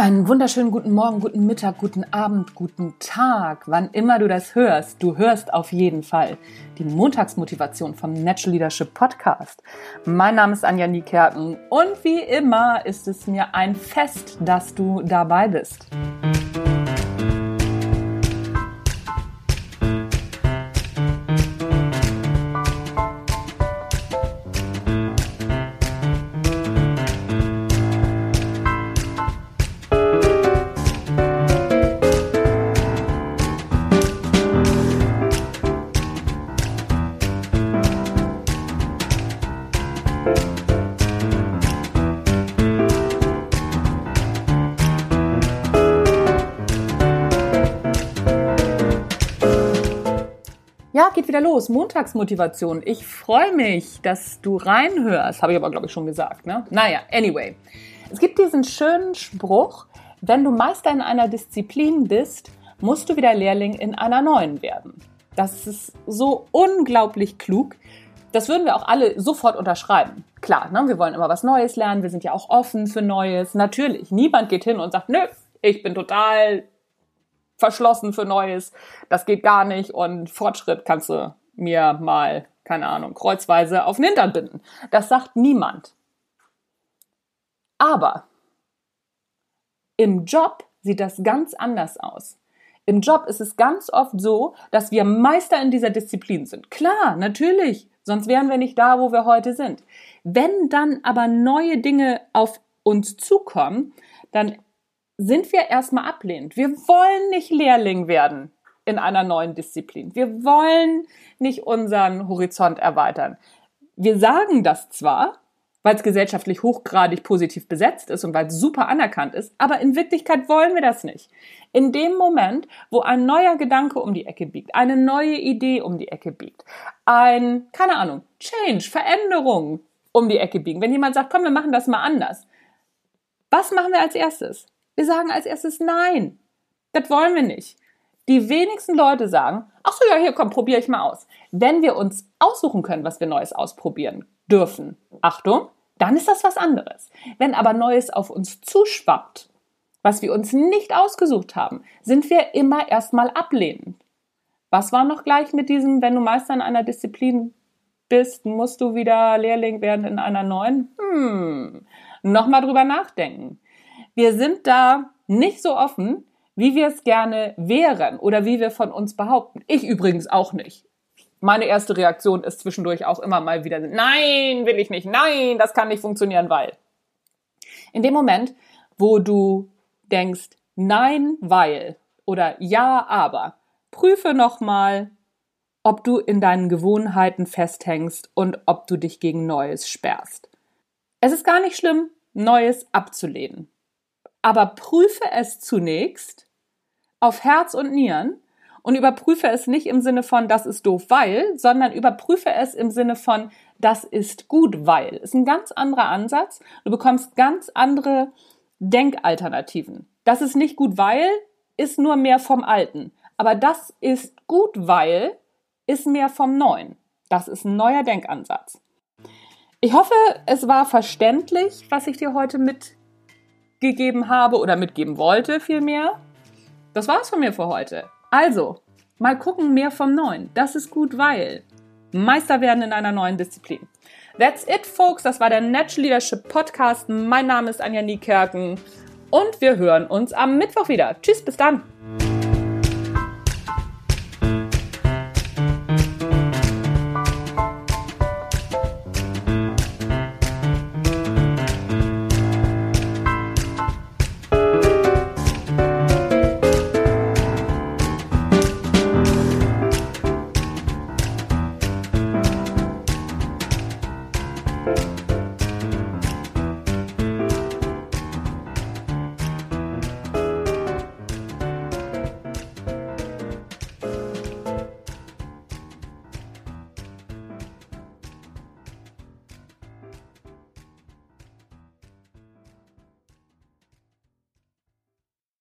Einen wunderschönen guten Morgen, guten Mittag, guten Abend, guten Tag, wann immer du das hörst. Du hörst auf jeden Fall die Montagsmotivation vom Natural Leadership Podcast. Mein Name ist Anja Niekerken und wie immer ist es mir ein Fest, dass du dabei bist. Ja, geht wieder los. Montagsmotivation. Ich freue mich, dass du reinhörst. Habe ich aber, glaube ich, schon gesagt. Ne? Naja, anyway. Es gibt diesen schönen Spruch, wenn du Meister in einer Disziplin bist, musst du wieder Lehrling in einer neuen werden. Das ist so unglaublich klug. Das würden wir auch alle sofort unterschreiben. Klar, ne? wir wollen immer was Neues lernen. Wir sind ja auch offen für Neues. Natürlich. Niemand geht hin und sagt, nö, ich bin total verschlossen für Neues. Das geht gar nicht und Fortschritt kannst du mir mal, keine Ahnung, kreuzweise auf den Hintern binden. Das sagt niemand. Aber im Job sieht das ganz anders aus. Im Job ist es ganz oft so, dass wir Meister in dieser Disziplin sind. Klar, natürlich, sonst wären wir nicht da, wo wir heute sind. Wenn dann aber neue Dinge auf uns zukommen, dann sind wir erstmal ablehnend. Wir wollen nicht Lehrling werden in einer neuen Disziplin. Wir wollen nicht unseren Horizont erweitern. Wir sagen das zwar, weil es gesellschaftlich hochgradig positiv besetzt ist und weil es super anerkannt ist, aber in Wirklichkeit wollen wir das nicht. In dem Moment, wo ein neuer Gedanke um die Ecke biegt, eine neue Idee um die Ecke biegt, ein, keine Ahnung, Change, Veränderung um die Ecke biegen, wenn jemand sagt, komm, wir machen das mal anders, was machen wir als erstes? Wir sagen als erstes Nein. Das wollen wir nicht. Die wenigsten Leute sagen, ach so, ja, hier, komm, probiere ich mal aus. Wenn wir uns aussuchen können, was wir Neues ausprobieren dürfen, Achtung, dann ist das was anderes. Wenn aber Neues auf uns zuschwappt, was wir uns nicht ausgesucht haben, sind wir immer erstmal ablehnend. Was war noch gleich mit diesem, wenn du Meister in einer Disziplin bist, musst du wieder Lehrling werden in einer neuen? Hm, nochmal drüber nachdenken wir sind da nicht so offen, wie wir es gerne wären oder wie wir von uns behaupten. Ich übrigens auch nicht. Meine erste Reaktion ist zwischendurch auch immer mal wieder, nein, will ich nicht, nein, das kann nicht funktionieren, weil. In dem Moment, wo du denkst, nein, weil oder ja, aber, prüfe nochmal, ob du in deinen Gewohnheiten festhängst und ob du dich gegen Neues sperrst. Es ist gar nicht schlimm, Neues abzulehnen aber prüfe es zunächst auf Herz und Nieren und überprüfe es nicht im Sinne von, das ist doof, weil, sondern überprüfe es im Sinne von, das ist gut, weil. Ist ein ganz anderer Ansatz. Du bekommst ganz andere Denkalternativen. Das ist nicht gut, weil, ist nur mehr vom Alten. Aber das ist gut, weil, ist mehr vom Neuen. Das ist ein neuer Denkansatz. Ich hoffe, es war verständlich, was ich dir heute mit mitgegeben habe oder mitgeben wollte vielmehr. Das war's von mir für heute. Also, mal gucken, mehr vom Neuen. Das ist gut, weil Meister werden in einer neuen Disziplin. That's it, folks. Das war der Natural Leadership Podcast. Mein Name ist Anja Niekerken und wir hören uns am Mittwoch wieder. Tschüss, bis dann.